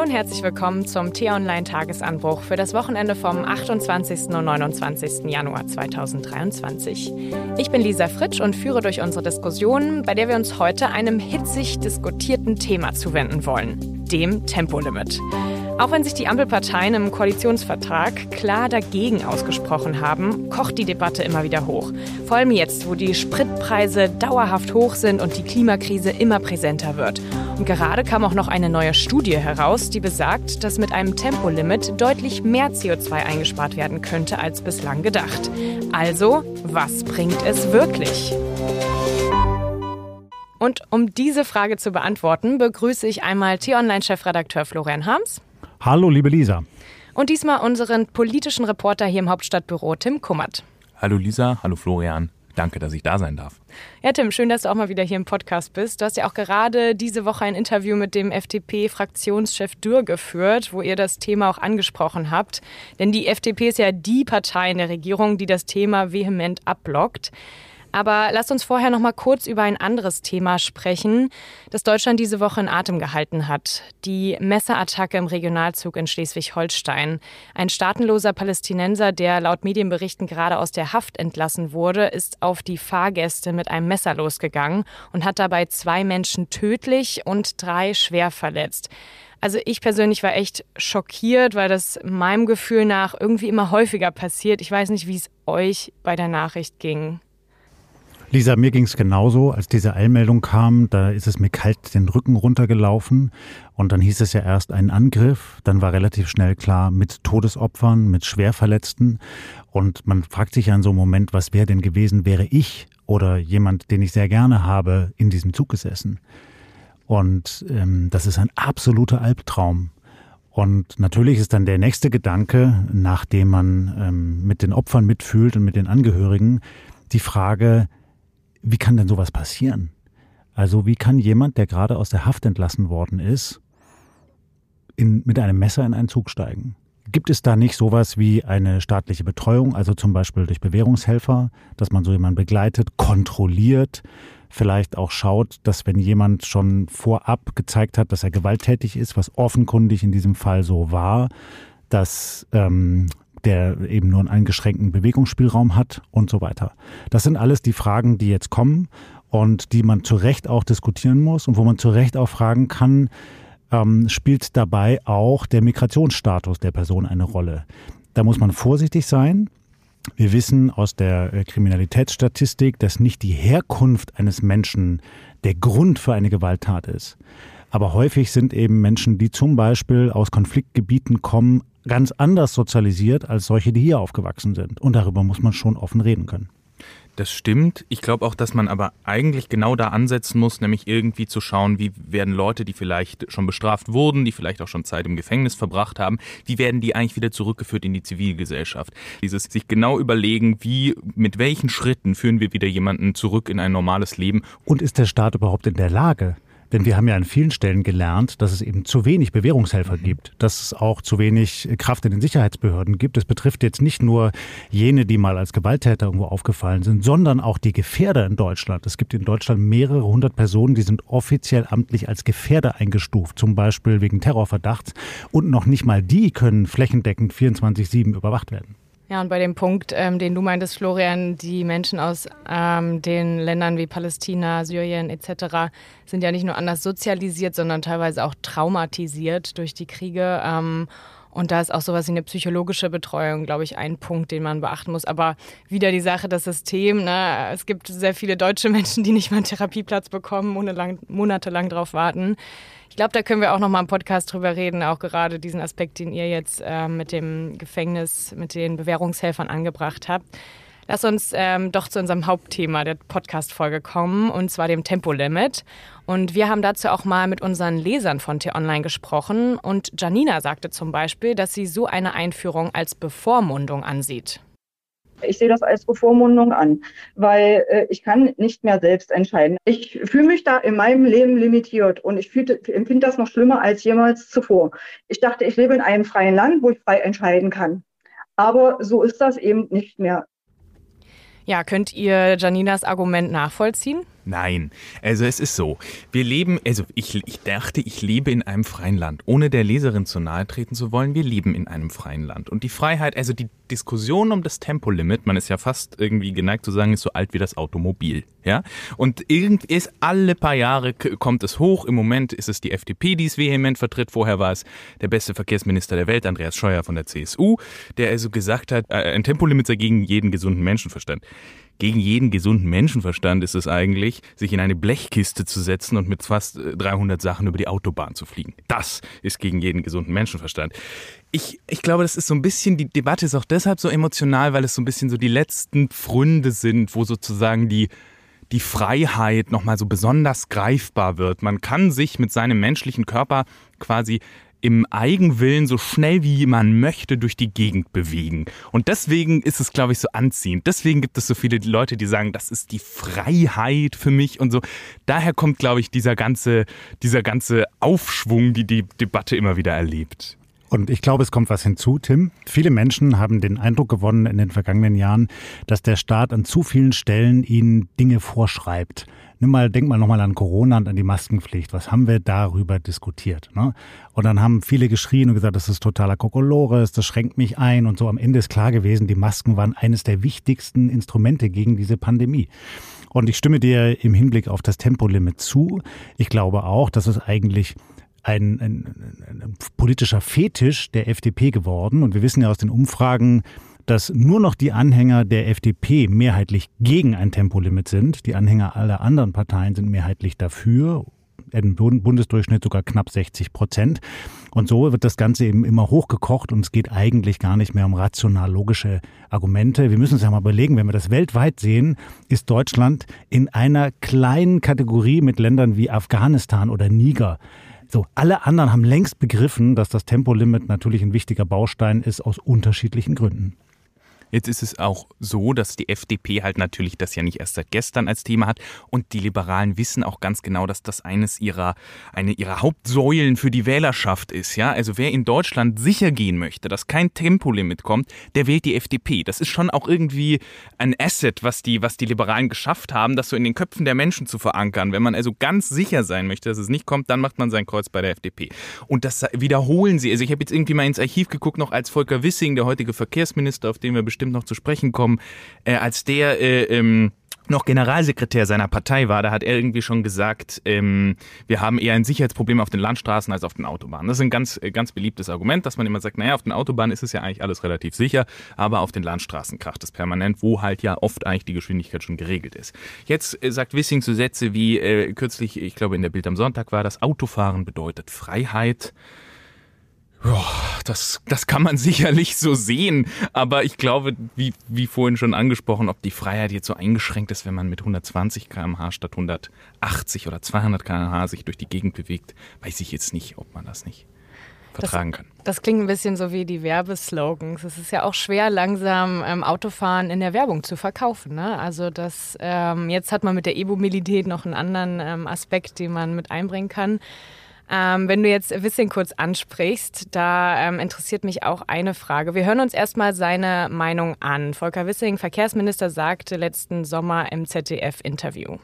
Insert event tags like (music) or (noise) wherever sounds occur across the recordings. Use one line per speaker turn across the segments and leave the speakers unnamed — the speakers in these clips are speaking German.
Hallo und herzlich willkommen zum T-Online-Tagesanbruch für das Wochenende vom 28. und 29. Januar 2023. Ich bin Lisa Fritsch und führe durch unsere Diskussion, bei der wir uns heute einem hitzig diskutierten Thema zuwenden wollen, dem Tempolimit. Auch wenn sich die Ampelparteien im Koalitionsvertrag klar dagegen ausgesprochen haben, kocht die Debatte immer wieder hoch. Vor allem jetzt, wo die Spritpreise dauerhaft hoch sind und die Klimakrise immer präsenter wird. Und gerade kam auch noch eine neue Studie heraus, die besagt, dass mit einem Tempolimit deutlich mehr CO2 eingespart werden könnte als bislang gedacht. Also, was bringt es wirklich? Und um diese Frage zu beantworten, begrüße ich einmal T-Online-Chefredakteur Florian Harms.
Hallo, liebe Lisa.
Und diesmal unseren politischen Reporter hier im Hauptstadtbüro, Tim Kummert.
Hallo Lisa, hallo Florian. Danke, dass ich da sein darf.
Ja, Tim, schön, dass du auch mal wieder hier im Podcast bist. Du hast ja auch gerade diese Woche ein Interview mit dem FDP-Fraktionschef Dürr geführt, wo ihr das Thema auch angesprochen habt. Denn die FDP ist ja die Partei in der Regierung, die das Thema vehement abblockt. Aber lasst uns vorher noch mal kurz über ein anderes Thema sprechen, das Deutschland diese Woche in Atem gehalten hat. Die Messerattacke im Regionalzug in Schleswig-Holstein. Ein staatenloser Palästinenser, der laut Medienberichten gerade aus der Haft entlassen wurde, ist auf die Fahrgäste mit einem Messer losgegangen und hat dabei zwei Menschen tödlich und drei schwer verletzt. Also ich persönlich war echt schockiert, weil das meinem Gefühl nach irgendwie immer häufiger passiert. Ich weiß nicht, wie es euch bei der Nachricht ging.
Lisa, mir ging es genauso, als diese Eilmeldung kam, da ist es mir kalt den Rücken runtergelaufen und dann hieß es ja erst ein Angriff, dann war relativ schnell klar mit Todesopfern, mit Schwerverletzten und man fragt sich ja in so einem Moment, was wäre denn gewesen, wäre ich oder jemand, den ich sehr gerne habe, in diesem Zug gesessen. Und ähm, das ist ein absoluter Albtraum. Und natürlich ist dann der nächste Gedanke, nachdem man ähm, mit den Opfern mitfühlt und mit den Angehörigen, die Frage, wie kann denn sowas passieren? Also wie kann jemand, der gerade aus der Haft entlassen worden ist, in, mit einem Messer in einen Zug steigen? Gibt es da nicht sowas wie eine staatliche Betreuung, also zum Beispiel durch Bewährungshelfer, dass man so jemanden begleitet, kontrolliert, vielleicht auch schaut, dass wenn jemand schon vorab gezeigt hat, dass er gewalttätig ist, was offenkundig in diesem Fall so war, dass ähm, der eben nur einen eingeschränkten Bewegungsspielraum hat und so weiter. Das sind alles die Fragen, die jetzt kommen und die man zu Recht auch diskutieren muss und wo man zu Recht auch fragen kann, ähm, spielt dabei auch der Migrationsstatus der Person eine Rolle. Da muss man vorsichtig sein. Wir wissen aus der äh, Kriminalitätsstatistik, dass nicht die Herkunft eines Menschen der Grund für eine Gewalttat ist. Aber häufig sind eben Menschen, die zum Beispiel aus Konfliktgebieten kommen, ganz anders sozialisiert als solche, die hier aufgewachsen sind. Und darüber muss man schon offen reden können.
Das stimmt. Ich glaube auch, dass man aber eigentlich genau da ansetzen muss, nämlich irgendwie zu schauen, wie werden Leute, die vielleicht schon bestraft wurden, die vielleicht auch schon Zeit im Gefängnis verbracht haben, wie werden die eigentlich wieder zurückgeführt in die Zivilgesellschaft? Dieses sich genau überlegen, wie, mit welchen Schritten führen wir wieder jemanden zurück in ein normales Leben.
Und ist der Staat überhaupt in der Lage, denn wir haben ja an vielen Stellen gelernt, dass es eben zu wenig Bewährungshelfer mhm. gibt, dass es auch zu wenig Kraft in den Sicherheitsbehörden gibt. Es betrifft jetzt nicht nur jene, die mal als Gewalttäter irgendwo aufgefallen sind, sondern auch die Gefährder in Deutschland. Es gibt in Deutschland mehrere hundert Personen, die sind offiziell amtlich als Gefährder eingestuft, zum Beispiel wegen Terrorverdachts. Und noch nicht mal die können flächendeckend 24-7 überwacht werden.
Ja, und bei dem Punkt, ähm, den du meintest, Florian, die Menschen aus ähm, den Ländern wie Palästina, Syrien etc. sind ja nicht nur anders sozialisiert, sondern teilweise auch traumatisiert durch die Kriege. Ähm, und da ist auch sowas wie eine psychologische Betreuung, glaube ich, ein Punkt, den man beachten muss. Aber wieder die Sache, das System. Ne? Es gibt sehr viele deutsche Menschen, die nicht mal einen Therapieplatz bekommen, ohne lang, monatelang drauf warten. Ich glaube, da können wir auch noch mal im Podcast drüber reden, auch gerade diesen Aspekt, den ihr jetzt äh, mit dem Gefängnis, mit den Bewährungshelfern angebracht habt. Lass uns ähm, doch zu unserem Hauptthema der Podcast-Folge kommen, und zwar dem Tempolimit. Und wir haben dazu auch mal mit unseren Lesern von T-Online gesprochen. Und Janina sagte zum Beispiel, dass sie so eine Einführung als Bevormundung ansieht.
Ich sehe das als Bevormundung an, weil äh, ich kann nicht mehr selbst entscheiden. Ich fühle mich da in meinem Leben limitiert und ich empfinde das noch schlimmer als jemals zuvor. Ich dachte, ich lebe in einem freien Land, wo ich frei entscheiden kann. Aber so ist das eben nicht mehr.
Ja, könnt ihr Janinas Argument nachvollziehen?
Nein, also es ist so. Wir leben, also ich, ich dachte, ich lebe in einem freien Land. Ohne der Leserin zu nahe treten zu wollen, wir leben in einem freien Land. Und die Freiheit, also die Diskussion um das Tempolimit, man ist ja fast irgendwie geneigt zu sagen, ist so alt wie das Automobil. Ja? Und irgendwie ist alle paar Jahre kommt es hoch. Im Moment ist es die FDP, die es vehement vertritt. Vorher war es der beste Verkehrsminister der Welt, Andreas Scheuer von der CSU, der also gesagt hat, äh, ein Tempolimit sei gegen jeden gesunden Menschenverstand gegen jeden gesunden Menschenverstand ist es eigentlich, sich in eine Blechkiste zu setzen und mit fast 300 äh, Sachen über die Autobahn zu fliegen. Das ist gegen jeden gesunden Menschenverstand. Ich, ich glaube, das ist so ein bisschen, die Debatte ist auch deshalb so emotional, weil es so ein bisschen so die letzten Pfründe sind, wo sozusagen die die Freiheit nochmal so besonders greifbar wird. Man kann sich mit seinem menschlichen Körper quasi im Eigenwillen so schnell wie man möchte durch die Gegend bewegen. Und deswegen ist es, glaube ich, so anziehend. Deswegen gibt es so viele Leute, die sagen, das ist die Freiheit für mich und so. Daher kommt, glaube ich, dieser ganze, dieser ganze Aufschwung, die die Debatte immer wieder erlebt.
Und ich glaube, es kommt was hinzu, Tim. Viele Menschen haben den Eindruck gewonnen in den vergangenen Jahren, dass der Staat an zu vielen Stellen ihnen Dinge vorschreibt. Nimm mal, denk mal nochmal an Corona und an die Maskenpflicht. Was haben wir darüber diskutiert? Ne? Und dann haben viele geschrien und gesagt, das ist totaler Kokolores, das schränkt mich ein und so. Am Ende ist klar gewesen, die Masken waren eines der wichtigsten Instrumente gegen diese Pandemie. Und ich stimme dir im Hinblick auf das Tempolimit zu. Ich glaube auch, dass es eigentlich ein, ein, ein, politischer Fetisch der FDP geworden. Und wir wissen ja aus den Umfragen, dass nur noch die Anhänger der FDP mehrheitlich gegen ein Tempolimit sind. Die Anhänger aller anderen Parteien sind mehrheitlich dafür. Im Bundesdurchschnitt sogar knapp 60 Prozent. Und so wird das Ganze eben immer hochgekocht und es geht eigentlich gar nicht mehr um rational logische Argumente. Wir müssen uns ja mal überlegen, wenn wir das weltweit sehen, ist Deutschland in einer kleinen Kategorie mit Ländern wie Afghanistan oder Niger. So, alle anderen haben längst begriffen, dass das Tempolimit natürlich ein wichtiger Baustein ist aus unterschiedlichen Gründen.
Jetzt ist es auch so, dass die FDP halt natürlich das ja nicht erst seit gestern als Thema hat und die Liberalen wissen auch ganz genau, dass das eines ihrer, eine ihrer Hauptsäulen für die Wählerschaft ist. Ja, also wer in Deutschland sicher gehen möchte, dass kein Tempolimit kommt, der wählt die FDP. Das ist schon auch irgendwie ein Asset, was die, was die Liberalen geschafft haben, das so in den Köpfen der Menschen zu verankern. Wenn man also ganz sicher sein möchte, dass es nicht kommt, dann macht man sein Kreuz bei der FDP. Und das wiederholen sie. Also ich habe jetzt irgendwie mal ins Archiv geguckt, noch als Volker Wissing, der heutige Verkehrsminister, auf den wir bestimmt bestimmt noch zu sprechen kommen, äh, als der äh, ähm, noch Generalsekretär seiner Partei war, da hat er irgendwie schon gesagt, ähm, wir haben eher ein Sicherheitsproblem auf den Landstraßen als auf den Autobahnen. Das ist ein ganz, äh, ganz beliebtes Argument, dass man immer sagt, naja, auf den Autobahnen ist es ja eigentlich alles relativ sicher, aber auf den Landstraßen kracht es permanent, wo halt ja oft eigentlich die Geschwindigkeit schon geregelt ist. Jetzt äh, sagt Wissing so Sätze wie äh, kürzlich, ich glaube in der Bild am Sonntag war das, Autofahren bedeutet Freiheit. Das, das kann man (laughs) sicherlich so sehen, aber ich glaube, wie, wie vorhin schon angesprochen, ob die Freiheit jetzt so eingeschränkt ist, wenn man mit 120 km/h statt 180 oder 200 km/h sich durch die Gegend bewegt, weiß ich jetzt nicht, ob man das nicht vertragen kann.
Das klingt ein bisschen so wie die Werbeslogans. Es ist ja auch schwer, langsam ähm, Autofahren in der Werbung zu verkaufen. Ne? Also das, ähm, jetzt hat man mit der E-Mobilität noch einen anderen ähm, Aspekt, den man mit einbringen kann. Ähm, wenn du jetzt Wissing kurz ansprichst, da ähm, interessiert mich auch eine Frage. Wir hören uns erstmal seine Meinung an. Volker Wissing, Verkehrsminister, sagte letzten Sommer im ZDF-Interview.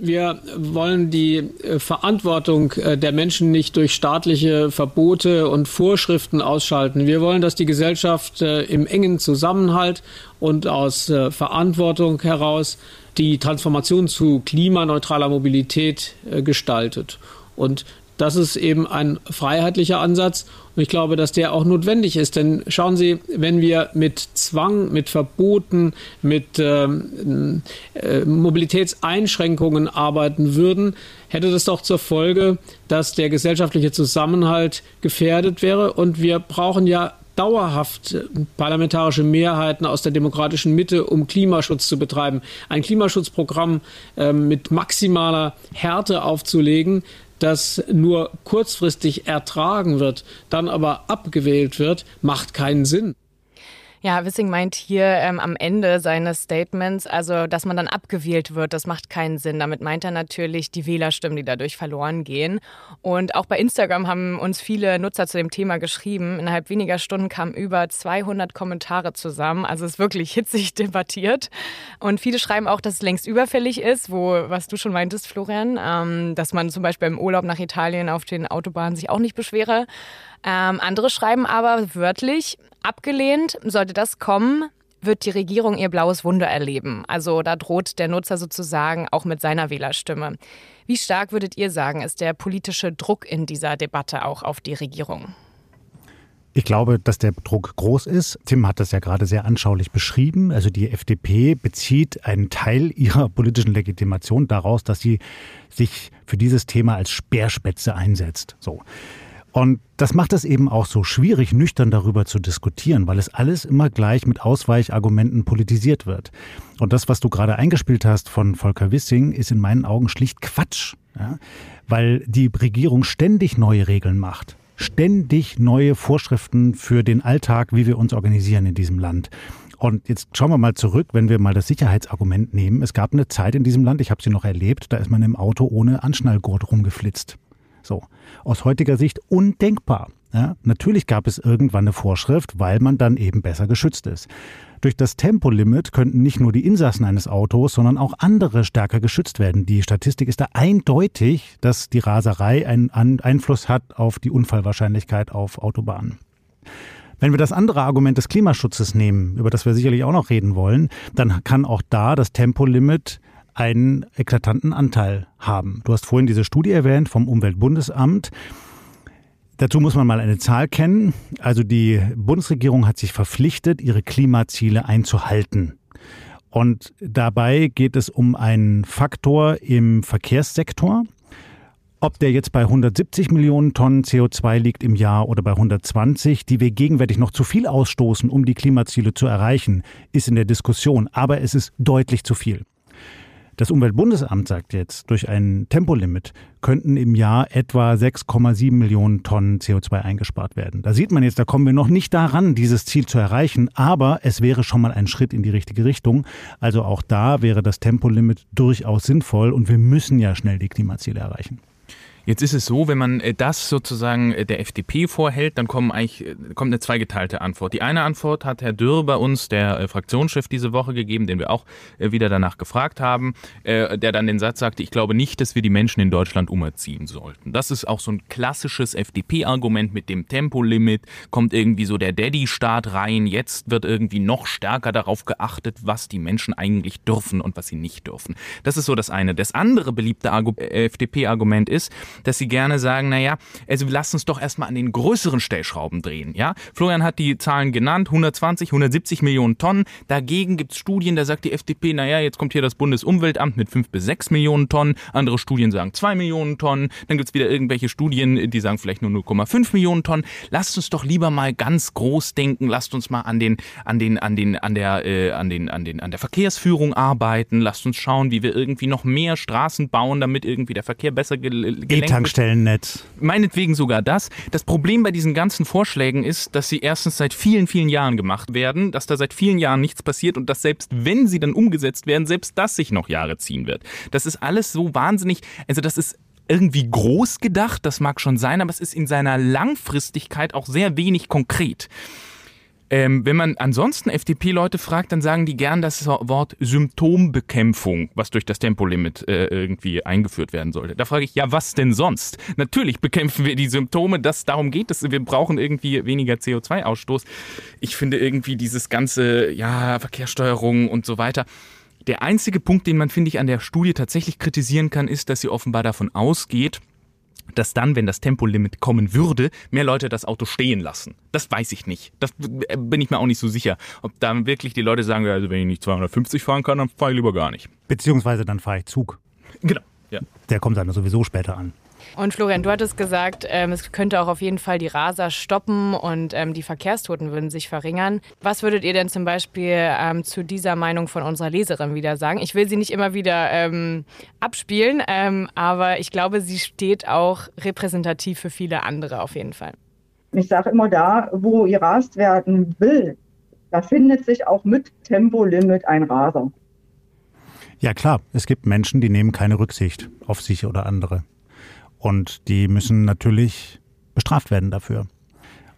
Wir wollen die äh, Verantwortung äh, der Menschen nicht durch staatliche Verbote und Vorschriften ausschalten. Wir wollen, dass die Gesellschaft äh, im engen Zusammenhalt und aus Verantwortung heraus die Transformation zu klimaneutraler Mobilität gestaltet. Und das ist eben ein freiheitlicher Ansatz. Und ich glaube, dass der auch notwendig ist. Denn schauen Sie, wenn wir mit Zwang, mit Verboten, mit ähm, äh, Mobilitätseinschränkungen arbeiten würden, hätte das doch zur Folge, dass der gesellschaftliche Zusammenhalt gefährdet wäre. Und wir brauchen ja dauerhaft parlamentarische Mehrheiten aus der demokratischen Mitte, um Klimaschutz zu betreiben. Ein Klimaschutzprogramm äh, mit maximaler Härte aufzulegen, das nur kurzfristig ertragen wird, dann aber abgewählt wird, macht keinen Sinn.
Ja, Wissing meint hier ähm, am Ende seines Statements, also dass man dann abgewählt wird, das macht keinen Sinn. Damit meint er natürlich die Wählerstimmen, die dadurch verloren gehen. Und auch bei Instagram haben uns viele Nutzer zu dem Thema geschrieben. Innerhalb weniger Stunden kamen über 200 Kommentare zusammen. Also es ist wirklich hitzig (laughs) debattiert. Und viele schreiben auch, dass es längst überfällig ist, wo, was du schon meintest, Florian, ähm, dass man zum Beispiel im Urlaub nach Italien auf den Autobahnen sich auch nicht beschwere. Ähm, andere schreiben aber wörtlich, abgelehnt, sollte das kommen, wird die Regierung ihr blaues Wunder erleben. Also da droht der Nutzer sozusagen auch mit seiner Wählerstimme. Wie stark würdet ihr sagen, ist der politische Druck in dieser Debatte auch auf die Regierung?
Ich glaube, dass der Druck groß ist. Tim hat das ja gerade sehr anschaulich beschrieben. Also die FDP bezieht einen Teil ihrer politischen Legitimation daraus, dass sie sich für dieses Thema als Speerspätze einsetzt. So. Und das macht es eben auch so schwierig, nüchtern darüber zu diskutieren, weil es alles immer gleich mit Ausweichargumenten politisiert wird. Und das, was du gerade eingespielt hast von Volker Wissing, ist in meinen Augen schlicht Quatsch, ja? weil die Regierung ständig neue Regeln macht. Ständig neue Vorschriften für den Alltag, wie wir uns organisieren in diesem Land. Und jetzt schauen wir mal zurück, wenn wir mal das Sicherheitsargument nehmen. Es gab eine Zeit in diesem Land, ich habe sie noch erlebt, da ist man im Auto ohne Anschnallgurt rumgeflitzt. So, aus heutiger Sicht undenkbar. Ja, natürlich gab es irgendwann eine Vorschrift, weil man dann eben besser geschützt ist. Durch das Tempolimit könnten nicht nur die Insassen eines Autos, sondern auch andere stärker geschützt werden. Die Statistik ist da eindeutig, dass die Raserei einen Einfluss hat auf die Unfallwahrscheinlichkeit auf Autobahnen. Wenn wir das andere Argument des Klimaschutzes nehmen, über das wir sicherlich auch noch reden wollen, dann kann auch da das Tempolimit einen eklatanten Anteil haben. Du hast vorhin diese Studie erwähnt vom Umweltbundesamt. Dazu muss man mal eine Zahl kennen. Also die Bundesregierung hat sich verpflichtet, ihre Klimaziele einzuhalten. Und dabei geht es um einen Faktor im Verkehrssektor. Ob der jetzt bei 170 Millionen Tonnen CO2 liegt im Jahr oder bei 120, die wir gegenwärtig noch zu viel ausstoßen, um die Klimaziele zu erreichen, ist in der Diskussion. Aber es ist deutlich zu viel. Das Umweltbundesamt sagt jetzt, durch ein Tempolimit könnten im Jahr etwa 6,7 Millionen Tonnen CO2 eingespart werden. Da sieht man jetzt, da kommen wir noch nicht daran, dieses Ziel zu erreichen, aber es wäre schon mal ein Schritt in die richtige Richtung. Also auch da wäre das Tempolimit durchaus sinnvoll und wir müssen ja schnell die Klimaziele erreichen.
Jetzt ist es so, wenn man äh, das sozusagen äh, der FDP vorhält, dann kommen eigentlich, äh, kommt eine zweigeteilte Antwort. Die eine Antwort hat Herr Dürr bei uns, der Fraktionschef, diese Woche gegeben, den wir auch wieder danach gefragt haben, der dann den Satz sagte, ich glaube nicht, dass wir die Menschen in Deutschland umerziehen sollten. Das ist auch so ein klassisches FDP-Argument mit dem Tempolimit, kommt irgendwie so der Daddy-Staat rein, jetzt wird irgendwie noch stärker darauf geachtet, was die Menschen eigentlich dürfen und was sie nicht dürfen. Das ist so das eine. Das andere beliebte FDP-Argument ist, dass sie gerne sagen, naja, also lasst uns doch erstmal an den größeren Stellschrauben drehen. Ja? Florian hat die Zahlen genannt, 120, 170 Millionen Tonnen. Dagegen gibt es Studien, da sagt die FDP, naja, jetzt kommt hier das Bundesumweltamt mit 5 bis 6 Millionen Tonnen. Andere Studien sagen 2 Millionen Tonnen. Dann gibt es wieder irgendwelche Studien, die sagen vielleicht nur 0,5 Millionen Tonnen. Lasst uns doch lieber mal ganz groß denken. Lasst uns mal an den, an den, an den, an der, äh, an den, an den, an der Verkehrsführung arbeiten. Lasst uns schauen, wie wir irgendwie noch mehr Straßen bauen, damit irgendwie der Verkehr besser gelenkt
E-Tankstellennetz.
Meinetwegen sogar das. Das Problem bei diesen ganzen Vorschlägen ist, dass sie erstens seit vielen, vielen Jahren gemacht werden, dass da seit vielen Jahren nichts passiert und dass selbst wenn sie dann umgesetzt werden, selbst das sich noch Jahre ziehen wird. Das ist alles so wahnsinnig, also das ist irgendwie groß gedacht, das mag schon sein, aber es ist in seiner Langfristigkeit auch sehr wenig konkret. Ähm, wenn man ansonsten FDP-Leute fragt, dann sagen die gern das Wort Symptombekämpfung, was durch das Tempolimit äh, irgendwie eingeführt werden sollte. Da frage ich, ja, was denn sonst? Natürlich bekämpfen wir die Symptome, dass darum geht es. Wir brauchen irgendwie weniger CO2-Ausstoß. Ich finde irgendwie dieses ganze, ja, Verkehrssteuerung und so weiter. Der einzige Punkt, den man, finde ich, an der Studie tatsächlich kritisieren kann, ist, dass sie offenbar davon ausgeht, dass dann, wenn das Tempolimit kommen würde, mehr Leute das Auto stehen lassen. Das weiß ich nicht. Das bin ich mir auch nicht so sicher. Ob dann wirklich die Leute sagen, also wenn ich nicht 250 fahren kann, dann fahre ich lieber gar nicht.
Beziehungsweise dann fahre ich Zug.
Genau. Ja.
Der kommt dann sowieso später an.
Und Florian, du hattest gesagt, ähm, es könnte auch auf jeden Fall die Raser stoppen und ähm, die Verkehrstoten würden sich verringern. Was würdet ihr denn zum Beispiel ähm, zu dieser Meinung von unserer Leserin wieder sagen? Ich will sie nicht immer wieder ähm, abspielen, ähm, aber ich glaube, sie steht auch repräsentativ für viele andere auf jeden Fall.
Ich sage immer da, wo gerast werden will, da findet sich auch mit Tempolimit ein Raser.
Ja klar, es gibt Menschen, die nehmen keine Rücksicht auf sich oder andere. Und die müssen natürlich bestraft werden dafür.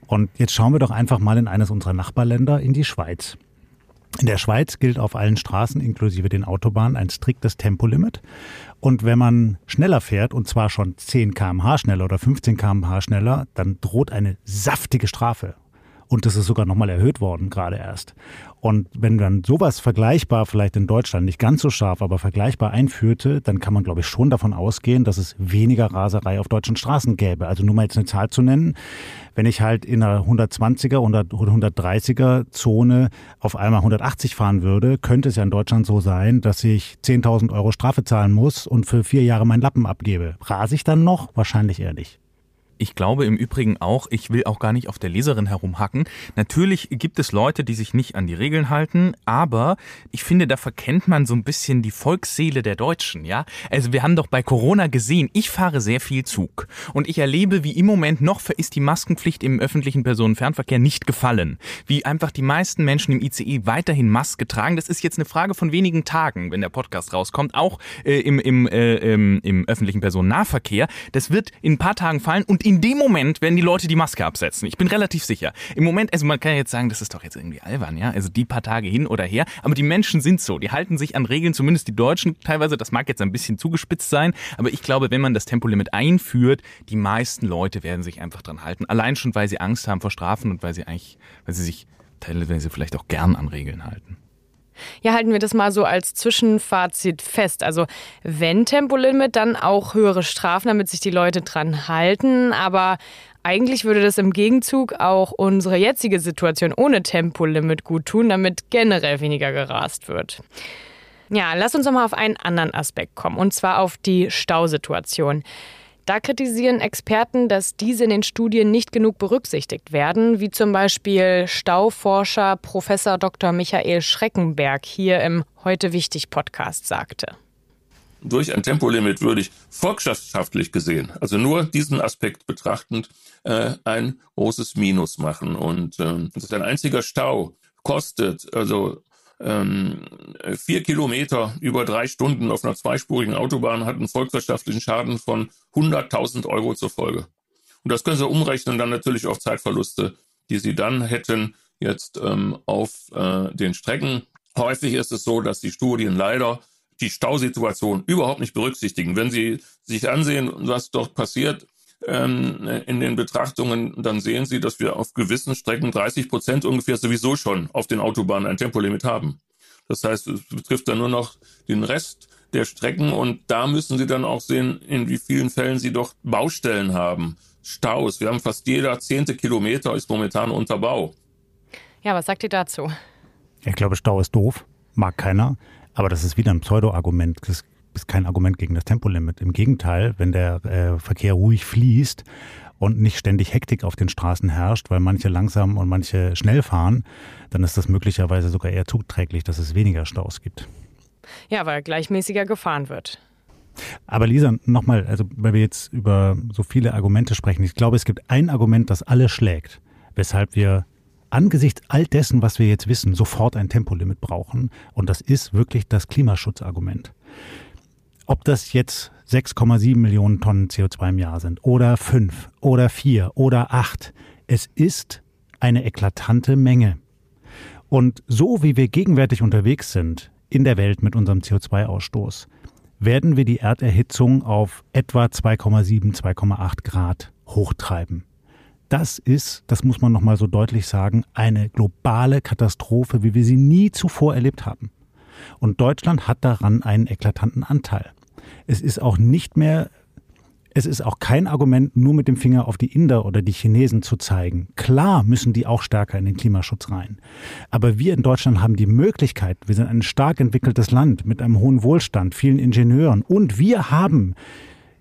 Und jetzt schauen wir doch einfach mal in eines unserer Nachbarländer, in die Schweiz. In der Schweiz gilt auf allen Straßen inklusive den Autobahnen ein striktes Tempolimit. Und wenn man schneller fährt, und zwar schon 10 kmh schneller oder 15 kmh schneller, dann droht eine saftige Strafe. Und das ist sogar nochmal erhöht worden, gerade erst. Und wenn man sowas vergleichbar, vielleicht in Deutschland nicht ganz so scharf, aber vergleichbar einführte, dann kann man, glaube ich, schon davon ausgehen, dass es weniger Raserei auf deutschen Straßen gäbe. Also nur mal jetzt eine Zahl zu nennen. Wenn ich halt in einer 120er oder 130er Zone auf einmal 180 fahren würde, könnte es ja in Deutschland so sein, dass ich 10.000 Euro Strafe zahlen muss und für vier Jahre meinen Lappen abgebe. Rase ich dann noch? Wahrscheinlich eher nicht.
Ich glaube im Übrigen auch, ich will auch gar nicht auf der Leserin herumhacken. Natürlich gibt es Leute, die sich nicht an die Regeln halten, aber ich finde, da verkennt man so ein bisschen die Volksseele der Deutschen, ja? Also wir haben doch bei Corona gesehen, ich fahre sehr viel Zug und ich erlebe, wie im Moment noch ist die Maskenpflicht im öffentlichen Personenfernverkehr nicht gefallen. Wie einfach die meisten Menschen im ICE weiterhin Maske tragen. Das ist jetzt eine Frage von wenigen Tagen, wenn der Podcast rauskommt, auch äh, im, im, äh, im, im öffentlichen Personennahverkehr. Das wird in ein paar Tagen fallen und in dem Moment werden die Leute die Maske absetzen. Ich bin relativ sicher. Im Moment, also man kann jetzt sagen, das ist doch jetzt irgendwie albern, ja? Also die paar Tage hin oder her. Aber die Menschen sind so. Die halten sich an Regeln, zumindest die Deutschen teilweise. Das mag jetzt ein bisschen zugespitzt sein. Aber ich glaube, wenn man das Tempolimit einführt, die meisten Leute werden sich einfach dran halten. Allein schon, weil sie Angst haben vor Strafen und weil sie eigentlich, weil sie sich teilweise vielleicht auch gern an Regeln halten.
Ja, halten wir das mal so als Zwischenfazit fest. Also wenn Tempolimit, dann auch höhere Strafen, damit sich die Leute dran halten. Aber eigentlich würde das im Gegenzug auch unsere jetzige Situation ohne Tempolimit gut tun, damit generell weniger gerast wird. Ja, lass uns noch mal auf einen anderen Aspekt kommen, und zwar auf die Stausituation. Da kritisieren Experten, dass diese in den Studien nicht genug berücksichtigt werden, wie zum Beispiel Stauforscher Professor Dr. Michael Schreckenberg hier im Heute Wichtig Podcast sagte.
Durch ein Tempolimit würde ich volkswirtschaftlich gesehen, also nur diesen Aspekt betrachtend, äh, ein großes Minus machen. Und äh, das ist ein einziger Stau kostet also ähm, vier Kilometer über drei Stunden auf einer zweispurigen Autobahn hat einen volkswirtschaftlichen Schaden von 100.000 Euro zur Folge. Und das können Sie umrechnen dann natürlich auf Zeitverluste, die Sie dann hätten jetzt ähm, auf äh, den Strecken. Häufig ist es so, dass die Studien leider die Stausituation überhaupt nicht berücksichtigen. Wenn Sie sich ansehen, was dort passiert ähm, in den Betrachtungen, dann sehen Sie, dass wir auf gewissen Strecken 30 Prozent ungefähr sowieso schon auf den Autobahnen ein Tempolimit haben. Das heißt, es betrifft dann nur noch den Rest der Strecken und da müssen Sie dann auch sehen, in wie vielen Fällen Sie doch Baustellen haben, Staus. Wir haben fast jeder zehnte Kilometer ist momentan unter Bau.
Ja, was sagt ihr dazu?
Ich glaube, Stau ist doof, mag keiner. Aber das ist wieder ein Pseudo-Argument. Das ist kein Argument gegen das Tempolimit. Im Gegenteil, wenn der äh, Verkehr ruhig fließt und nicht ständig Hektik auf den Straßen herrscht, weil manche langsam und manche schnell fahren, dann ist das möglicherweise sogar eher zuträglich, dass es weniger Staus gibt.
Ja, weil gleichmäßiger gefahren wird.
Aber Lisa, nochmal, also weil wir jetzt über so viele Argumente sprechen, ich glaube, es gibt ein Argument, das alle schlägt, weshalb wir angesichts all dessen, was wir jetzt wissen, sofort ein Tempolimit brauchen. Und das ist wirklich das Klimaschutzargument. Ob das jetzt 6,7 Millionen Tonnen CO2 im Jahr sind oder 5 oder 4 oder 8, es ist eine eklatante Menge. Und so wie wir gegenwärtig unterwegs sind in der Welt mit unserem CO2-Ausstoß, werden wir die Erderhitzung auf etwa 2,7, 2,8 Grad hochtreiben. Das ist, das muss man nochmal so deutlich sagen, eine globale Katastrophe, wie wir sie nie zuvor erlebt haben. Und Deutschland hat daran einen eklatanten Anteil. Es ist auch nicht mehr, es ist auch kein Argument, nur mit dem Finger auf die Inder oder die Chinesen zu zeigen. Klar müssen die auch stärker in den Klimaschutz rein. Aber wir in Deutschland haben die Möglichkeit, wir sind ein stark entwickeltes Land mit einem hohen Wohlstand, vielen Ingenieuren und wir haben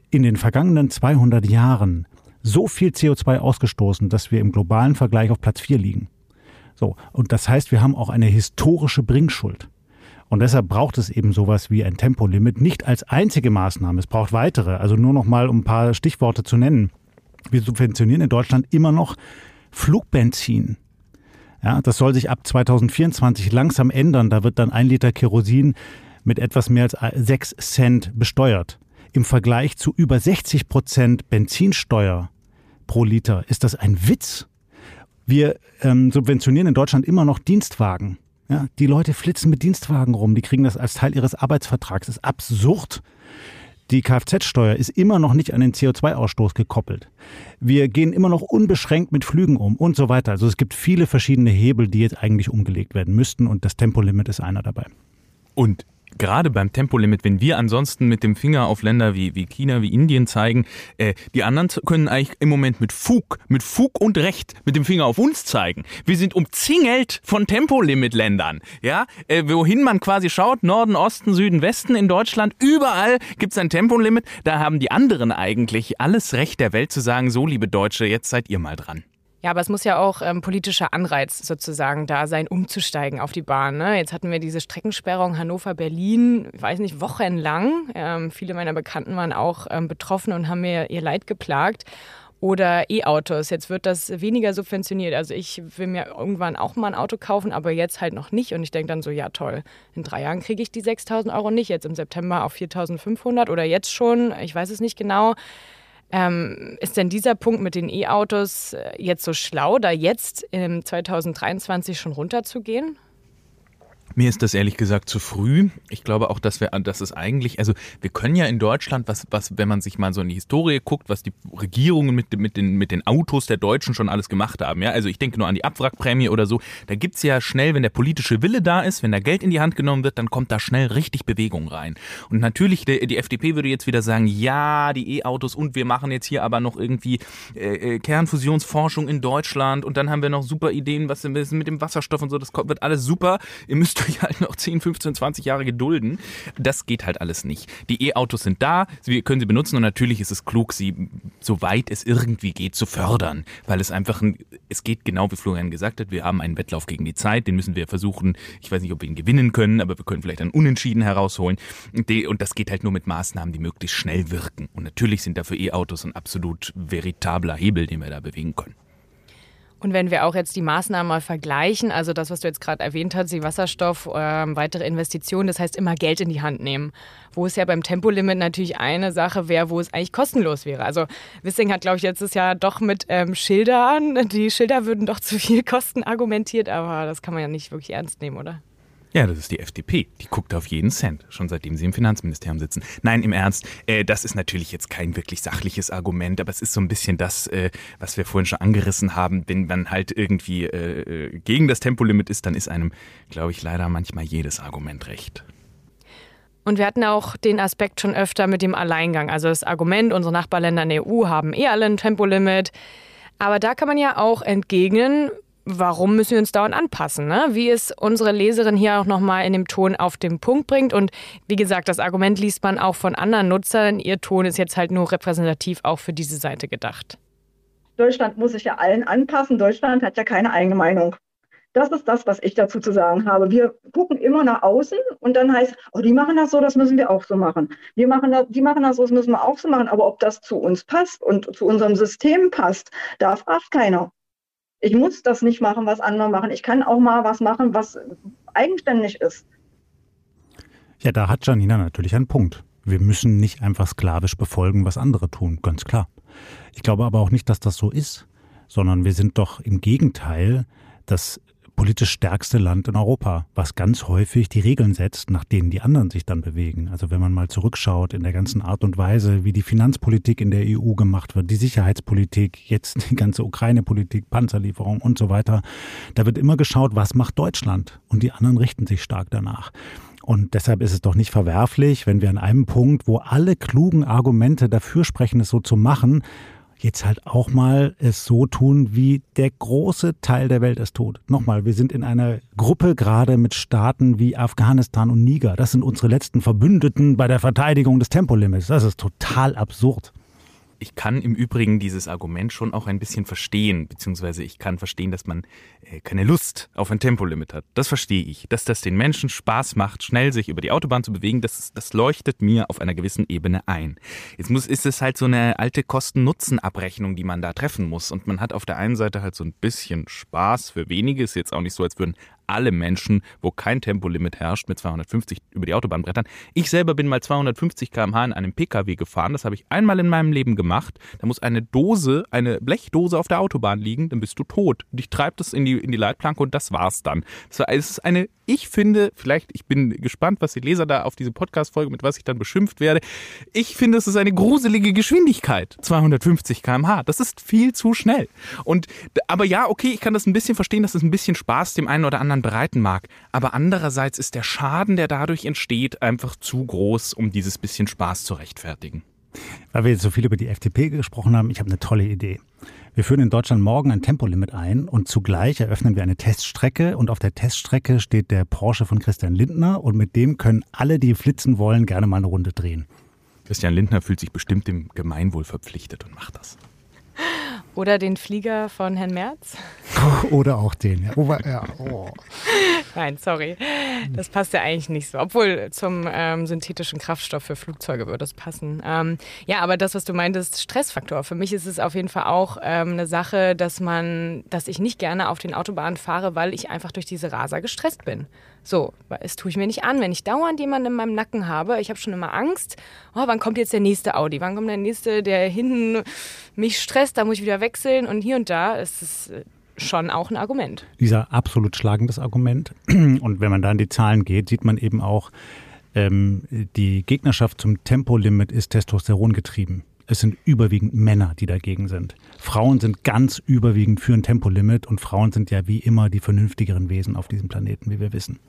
in den vergangenen 200 Jahren so viel CO2 ausgestoßen, dass wir im globalen Vergleich auf Platz 4 liegen. So. Und das heißt, wir haben auch eine historische Bringschuld. Und deshalb braucht es eben sowas wie ein Tempolimit nicht als einzige Maßnahme. Es braucht weitere. Also nur noch mal, um ein paar Stichworte zu nennen. Wir subventionieren in Deutschland immer noch Flugbenzin. Ja, das soll sich ab 2024 langsam ändern. Da wird dann ein Liter Kerosin mit etwas mehr als 6 Cent besteuert. Im Vergleich zu über 60 Prozent Benzinsteuer pro Liter ist das ein Witz. Wir ähm, subventionieren in Deutschland immer noch Dienstwagen. Ja, die Leute flitzen mit Dienstwagen rum, die kriegen das als Teil ihres Arbeitsvertrags. Das ist absurd. Die Kfz-Steuer ist immer noch nicht an den CO2-Ausstoß gekoppelt. Wir gehen immer noch unbeschränkt mit Flügen um und so weiter. Also es gibt viele verschiedene Hebel, die jetzt eigentlich umgelegt werden müssten und das Tempolimit ist einer dabei.
Und gerade beim Tempolimit, wenn wir ansonsten mit dem Finger auf Länder wie, wie China, wie Indien zeigen, äh, die anderen können eigentlich im Moment mit Fug, mit Fug und Recht mit dem Finger auf uns zeigen. Wir sind umzingelt von Tempolimit-Ländern, ja, äh, wohin man quasi schaut, Norden, Osten, Süden, Westen in Deutschland, überall gibt es ein Tempolimit. Da haben die anderen eigentlich alles Recht der Welt zu sagen, so liebe Deutsche, jetzt seid ihr mal dran.
Ja, aber es muss ja auch ähm, politischer Anreiz sozusagen da sein, umzusteigen auf die Bahn. Ne? Jetzt hatten wir diese Streckensperrung Hannover-Berlin, ich weiß nicht, wochenlang. Ähm, viele meiner Bekannten waren auch ähm, betroffen und haben mir ihr Leid geplagt. Oder E-Autos. Jetzt wird das weniger subventioniert. Also ich will mir irgendwann auch mal ein Auto kaufen, aber jetzt halt noch nicht. Und ich denke dann so, ja toll, in drei Jahren kriege ich die 6.000 Euro nicht. Jetzt im September auf 4.500 oder jetzt schon, ich weiß es nicht genau. Ähm, ist denn dieser Punkt mit den E-Autos äh, jetzt so schlau, da jetzt im 2023 schon runterzugehen?
Mir ist das ehrlich gesagt zu früh. Ich glaube auch, dass wir, dass es eigentlich, also wir können ja in Deutschland, was, was, wenn man sich mal so in die Historie guckt, was die Regierungen mit, mit, den, mit den Autos der Deutschen schon alles gemacht haben. Ja, also ich denke nur an die Abwrackprämie oder so. Da gibt's ja schnell, wenn der politische Wille da ist, wenn da Geld in die Hand genommen wird, dann kommt da schnell richtig Bewegung rein. Und natürlich, die, die FDP würde jetzt wieder sagen, ja, die E-Autos und wir machen jetzt hier aber noch irgendwie äh, äh Kernfusionsforschung in Deutschland und dann haben wir noch super Ideen, was mit dem Wasserstoff und so, das wird alles super. Ihr müsst (laughs) euch halt noch 10, 15, 20 Jahre gedulden. Das geht halt alles nicht. Die E-Autos sind da, wir können sie benutzen und natürlich ist es klug, sie soweit es irgendwie geht zu fördern, weil es einfach ein, es geht genau wie Florian gesagt hat, wir haben einen Wettlauf gegen die Zeit, den müssen wir versuchen, ich weiß nicht, ob wir ihn gewinnen können, aber wir können vielleicht einen Unentschieden herausholen und das geht halt nur mit Maßnahmen, die möglichst schnell wirken. Und natürlich sind dafür E-Autos ein absolut veritabler Hebel, den wir da bewegen können.
Und wenn wir auch jetzt die Maßnahmen mal vergleichen, also das, was du jetzt gerade erwähnt hast, die Wasserstoff, äh, weitere Investitionen, das heißt immer Geld in die Hand nehmen. Wo es ja beim Tempolimit natürlich eine Sache wäre, wo es eigentlich kostenlos wäre. Also Wissing hat, glaube ich, letztes Jahr doch mit ähm, Schildern, die Schilder würden doch zu viel (laughs) kosten, argumentiert, aber das kann man ja nicht wirklich ernst nehmen, oder?
Ja, das ist die FDP. Die guckt auf jeden Cent, schon seitdem sie im Finanzministerium sitzen. Nein, im Ernst, äh, das ist natürlich jetzt kein wirklich sachliches Argument, aber es ist so ein bisschen das, äh, was wir vorhin schon angerissen haben. Wenn man halt irgendwie äh, äh gegen das Tempolimit ist, dann ist einem, glaube ich, leider manchmal jedes Argument recht.
Und wir hatten auch den Aspekt schon öfter mit dem Alleingang. Also das Argument, unsere Nachbarländer in der EU haben eh alle ein Tempolimit. Aber da kann man ja auch entgegnen, warum müssen wir uns dauernd anpassen? Ne? Wie es unsere Leserin hier auch nochmal in dem Ton auf den Punkt bringt. Und wie gesagt, das Argument liest man auch von anderen Nutzern. Ihr Ton ist jetzt halt nur repräsentativ auch für diese Seite gedacht.
Deutschland muss sich ja allen anpassen. Deutschland hat ja keine eigene Meinung. Das ist das, was ich dazu zu sagen habe. Wir gucken immer nach außen und dann heißt, oh, die machen das so, das müssen wir auch so machen. Wir machen das, die machen das so, das müssen wir auch so machen. Aber ob das zu uns passt und zu unserem System passt, da fragt keiner. Ich muss das nicht machen, was andere machen. Ich kann auch mal was machen, was eigenständig ist.
Ja, da hat Janina natürlich einen Punkt. Wir müssen nicht einfach sklavisch befolgen, was andere tun, ganz klar. Ich glaube aber auch nicht, dass das so ist, sondern wir sind doch im Gegenteil das politisch stärkste Land in Europa, was ganz häufig die Regeln setzt, nach denen die anderen sich dann bewegen. Also wenn man mal zurückschaut in der ganzen Art und Weise, wie die Finanzpolitik in der EU gemacht wird, die Sicherheitspolitik, jetzt die ganze Ukraine-Politik, Panzerlieferung und so weiter, da wird immer geschaut, was macht Deutschland? Und die anderen richten sich stark danach. Und deshalb ist es doch nicht verwerflich, wenn wir an einem Punkt, wo alle klugen Argumente dafür sprechen, es so zu machen, jetzt halt auch mal es so tun, wie der große Teil der Welt es tut. Nochmal, wir sind in einer Gruppe gerade mit Staaten wie Afghanistan und Niger. Das sind unsere letzten Verbündeten bei der Verteidigung des Tempolimits. Das ist total absurd.
Ich kann im Übrigen dieses Argument schon auch ein bisschen verstehen, beziehungsweise ich kann verstehen, dass man äh, keine Lust auf ein Tempolimit hat. Das verstehe ich. Dass das den Menschen Spaß macht, schnell sich über die Autobahn zu bewegen, das, das leuchtet mir auf einer gewissen Ebene ein. Jetzt muss, ist es halt so eine alte Kosten-Nutzen-Abrechnung, die man da treffen muss. Und man hat auf der einen Seite halt so ein bisschen Spaß für wenige. Ist jetzt auch nicht so, als würden alle Menschen, wo kein Tempolimit herrscht, mit 250 über die Autobahn brettern. Ich selber bin mal 250 km/h in einem Pkw gefahren. Das habe ich einmal in meinem Leben gemacht. Da muss eine Dose, eine Blechdose auf der Autobahn liegen, dann bist du tot. Dich treibt es in die, in die Leitplanke und das war's dann. Es ist eine, ich finde, vielleicht, ich bin gespannt, was die Leser da auf diese Podcast-Folge, mit was ich dann beschimpft werde. Ich finde, es ist eine gruselige Geschwindigkeit. 250 km/h. Das ist viel zu schnell. Und, aber ja, okay, ich kann das ein bisschen verstehen, dass es ein bisschen Spaß dem einen oder anderen man bereiten mag. Aber andererseits ist der Schaden, der dadurch entsteht, einfach zu groß, um dieses bisschen Spaß zu rechtfertigen.
Weil wir jetzt so viel über die FDP gesprochen haben, ich habe eine tolle Idee. Wir führen in Deutschland morgen ein Tempolimit ein und zugleich eröffnen wir eine Teststrecke und auf der Teststrecke steht der Porsche von Christian Lindner und mit dem können alle, die flitzen wollen, gerne mal eine Runde drehen.
Christian Lindner fühlt sich bestimmt dem Gemeinwohl verpflichtet und macht das.
Oder den Flieger von Herrn Merz. (laughs)
Oder auch den, ja. Oh, ja. Oh.
Nein, sorry. Das passt ja eigentlich nicht so. Obwohl zum ähm, synthetischen Kraftstoff für Flugzeuge würde es passen. Ähm, ja, aber das, was du meintest, Stressfaktor. Für mich ist es auf jeden Fall auch ähm, eine Sache, dass man, dass ich nicht gerne auf den Autobahnen fahre, weil ich einfach durch diese Raser gestresst bin. So, es tue ich mir nicht an, wenn ich dauernd jemanden in meinem Nacken habe. Ich habe schon immer Angst. Oh, wann kommt jetzt der nächste Audi? Wann kommt der nächste, der hinten mich stresst? Da muss ich wieder wechseln und hier und da ist es äh, schon auch ein Argument.
Dieser absolut schlagendes Argument. (clears throat) Und wenn man da in die Zahlen geht, sieht man eben auch, ähm, die Gegnerschaft zum Tempolimit ist Testosteron getrieben. Es sind überwiegend Männer, die dagegen sind. Frauen sind ganz überwiegend für ein Tempolimit und Frauen sind ja wie immer die vernünftigeren Wesen auf diesem Planeten, wie wir wissen.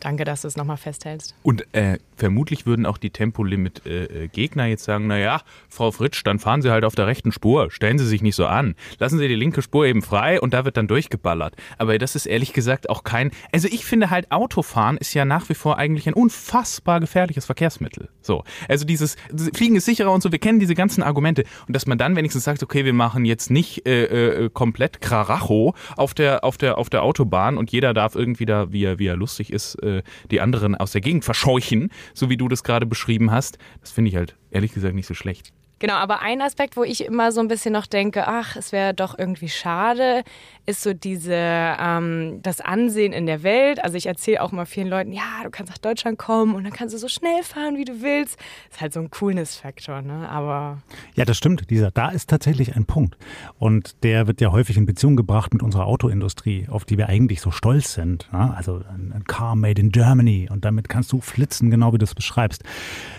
Danke, dass du es nochmal festhältst.
Und äh, vermutlich würden auch die Tempolimit-Gegner äh, jetzt sagen, naja, Frau Fritsch, dann fahren Sie halt auf der rechten Spur, stellen Sie sich nicht so an. Lassen Sie die linke Spur eben frei und da wird dann durchgeballert. Aber das ist ehrlich gesagt auch kein... Also ich finde halt, Autofahren ist ja nach wie vor eigentlich ein unfassbar gefährliches Verkehrsmittel. So, also dieses Fliegen ist sicherer und so, wir kennen diese ganzen Argumente. Und dass man dann wenigstens sagt, okay, wir machen jetzt nicht äh, äh, komplett Kraracho auf der, auf, der, auf der Autobahn und jeder darf irgendwie da, wie er, wie er lustig ist, äh, die anderen aus der Gegend verscheuchen, so wie du das gerade beschrieben hast. Das finde ich halt ehrlich gesagt nicht so schlecht.
Genau, aber ein Aspekt, wo ich immer so ein bisschen noch denke, ach, es wäre doch irgendwie schade, ist so diese ähm, das Ansehen in der Welt. Also ich erzähle auch mal vielen Leuten, ja, du kannst nach Deutschland kommen und dann kannst du so schnell fahren, wie du willst. Ist halt so ein Coolness-Faktor, ne? Aber
ja, das stimmt. Dieser, da ist tatsächlich ein Punkt und der wird ja häufig in Beziehung gebracht mit unserer Autoindustrie, auf die wir eigentlich so stolz sind. Ne? Also ein Car made in Germany und damit kannst du flitzen, genau wie du es beschreibst.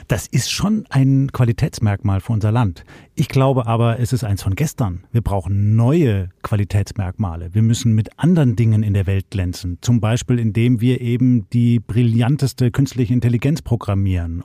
Das ist schon ein Qualitätsmerkmal für unser unser Land. Ich glaube aber, es ist eins von gestern. Wir brauchen neue Qualitätsmerkmale. Wir müssen mit anderen Dingen in der Welt glänzen. Zum Beispiel, indem wir eben die brillanteste künstliche Intelligenz programmieren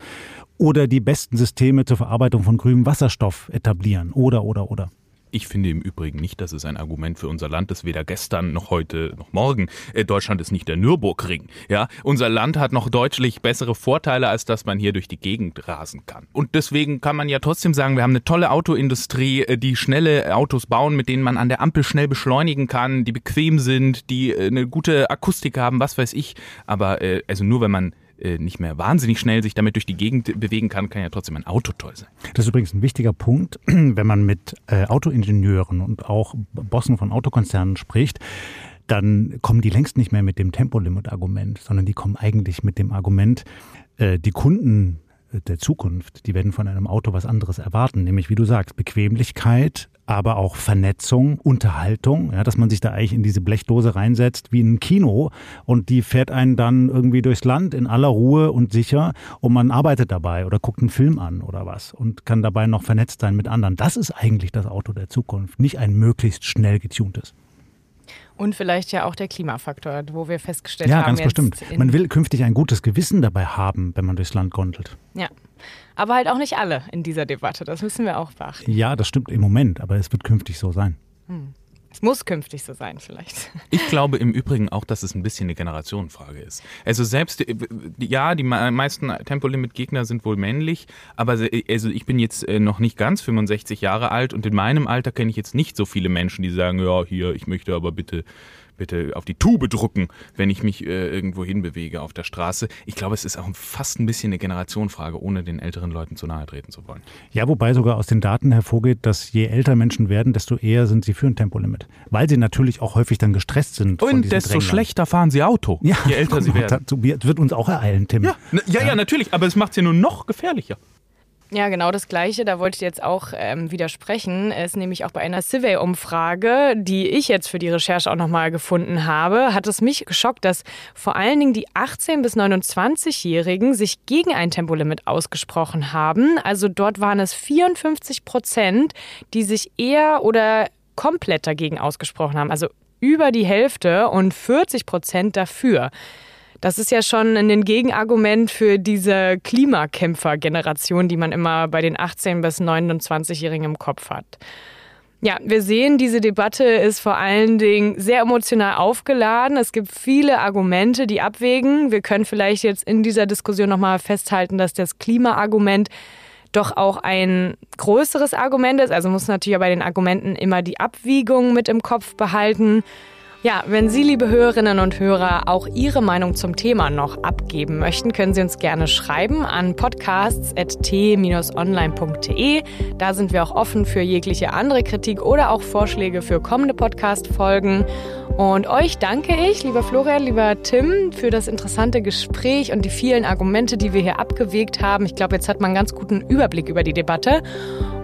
oder die besten Systeme zur Verarbeitung von grünem Wasserstoff etablieren oder, oder, oder.
Ich finde im Übrigen nicht, dass es ein Argument für unser Land ist, weder gestern noch heute noch morgen. Äh, Deutschland ist nicht der Nürburgring. Ja, unser Land hat noch deutlich bessere Vorteile, als dass man hier durch die Gegend rasen kann. Und deswegen kann man ja trotzdem sagen, wir haben eine tolle Autoindustrie, äh, die schnelle Autos bauen, mit denen man an der Ampel schnell beschleunigen kann, die bequem sind, die äh, eine gute Akustik haben, was weiß ich. Aber also nur wenn man äh, nicht mehr wahnsinnig schnell sich damit durch die Gegend bewegen kann, kann ja trotzdem ein Auto toll sein.
Das ist übrigens ein wichtiger Punkt, (clears throat) wenn man mit äh, Autoingenieuren und auch Bossen von Autokonzernen spricht dann kommen die längst nicht mehr mit dem Tempolimit-Argument, sondern die kommen eigentlich mit dem Argument, äh, die Kunden der Zukunft, die werden von einem Auto was anderes erwarten, nämlich wie du sagst, Bequemlichkeit, aber auch Vernetzung, Unterhaltung, ja, dass man sich da eigentlich in diese Blechdose reinsetzt wie ein Kino und die fährt einen dann irgendwie durchs Land in aller Ruhe und sicher und man arbeitet dabei oder guckt einen Film an oder was und kann dabei noch vernetzt sein mit anderen. Das ist eigentlich das Auto der Zukunft, nicht ein möglichst schnell getuntes.
Und vielleicht ja auch der Klimafaktor, wo wir festgestellt
ja,
haben.
Ja, ganz bestimmt. Man will künftig ein gutes Gewissen dabei haben, wenn man durchs Land gondelt.
Ja. Aber halt auch nicht alle in dieser Debatte. Das müssen wir auch beachten.
Ja, das stimmt im Moment, aber es wird künftig so sein. Hm.
Es muss künftig so sein, vielleicht.
Ich glaube im Übrigen auch, dass es ein bisschen eine Generationenfrage ist. Also selbst, äh, ja, die meisten Tempolimit-Gegner sind wohl männlich, aber also ich bin jetzt äh, noch nicht ganz 65 Jahre alt und in meinem Alter kenne ich jetzt nicht so viele Menschen, die sagen, ja, hier, ich möchte aber bitte bitte auf die Tube drücken, wenn ich mich äh, irgendwo hinbewege auf der Straße. Ich glaube, es ist auch fast ein bisschen eine Generationenfrage, ohne den älteren Leuten zu nahe treten zu wollen.
Ja, wobei sogar aus den Daten hervorgeht, dass je älter Menschen werden, desto eher sind sie für ein Tempolimit. Weil sie natürlich auch häufig dann gestresst sind.
Und desto Dränglern. schlechter fahren sie Auto,
ja, je älter (laughs) sie werden. Das wird uns auch ereilen, Tim.
Ja, ja, ja, ja natürlich, aber es macht ja nur noch gefährlicher.
Ja, genau das Gleiche. Da wollte ich jetzt auch ähm, widersprechen. Es ist nämlich auch bei einer Survey-Umfrage, die ich jetzt für die Recherche auch nochmal gefunden habe, hat es mich geschockt, dass vor allen Dingen die 18- bis 29-Jährigen sich gegen ein Tempolimit ausgesprochen haben. Also dort waren es 54 Prozent, die sich eher oder komplett dagegen ausgesprochen haben. Also über die Hälfte und 40 Prozent dafür. Das ist ja schon ein Gegenargument für diese Klimakämpfer-Generation, die man immer bei den 18- bis 29-Jährigen im Kopf hat. Ja, wir sehen, diese Debatte ist vor allen Dingen sehr emotional aufgeladen. Es gibt viele Argumente, die abwägen. Wir können vielleicht jetzt in dieser Diskussion nochmal festhalten, dass das Klimaargument doch auch ein größeres Argument ist. Also muss natürlich bei den Argumenten immer die Abwiegung mit im Kopf behalten. Ja, wenn Sie, liebe Hörerinnen und Hörer, auch Ihre Meinung zum Thema noch abgeben möchten, können Sie uns gerne schreiben an podcasts.t-online.de. Da sind wir auch offen für jegliche andere Kritik oder auch Vorschläge für kommende Podcast-Folgen. Und euch danke ich, lieber Florian, lieber Tim, für das interessante Gespräch und die vielen Argumente, die wir hier abgewegt haben. Ich glaube, jetzt hat man einen ganz guten Überblick über die Debatte.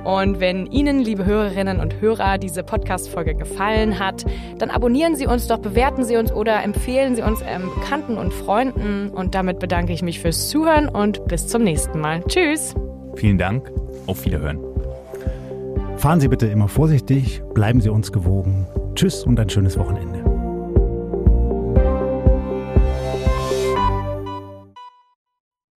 Und wenn Ihnen, liebe Hörerinnen und Hörer, diese Podcast-Folge gefallen hat, dann abonnieren Sie uns doch, bewerten Sie uns oder empfehlen Sie uns ähm, Bekannten und Freunden. Und damit bedanke ich mich fürs Zuhören und bis zum nächsten Mal. Tschüss.
Vielen Dank. Auf Wiederhören.
Fahren Sie bitte immer vorsichtig, bleiben Sie uns gewogen. Tschüss und ein schönes Wochenende.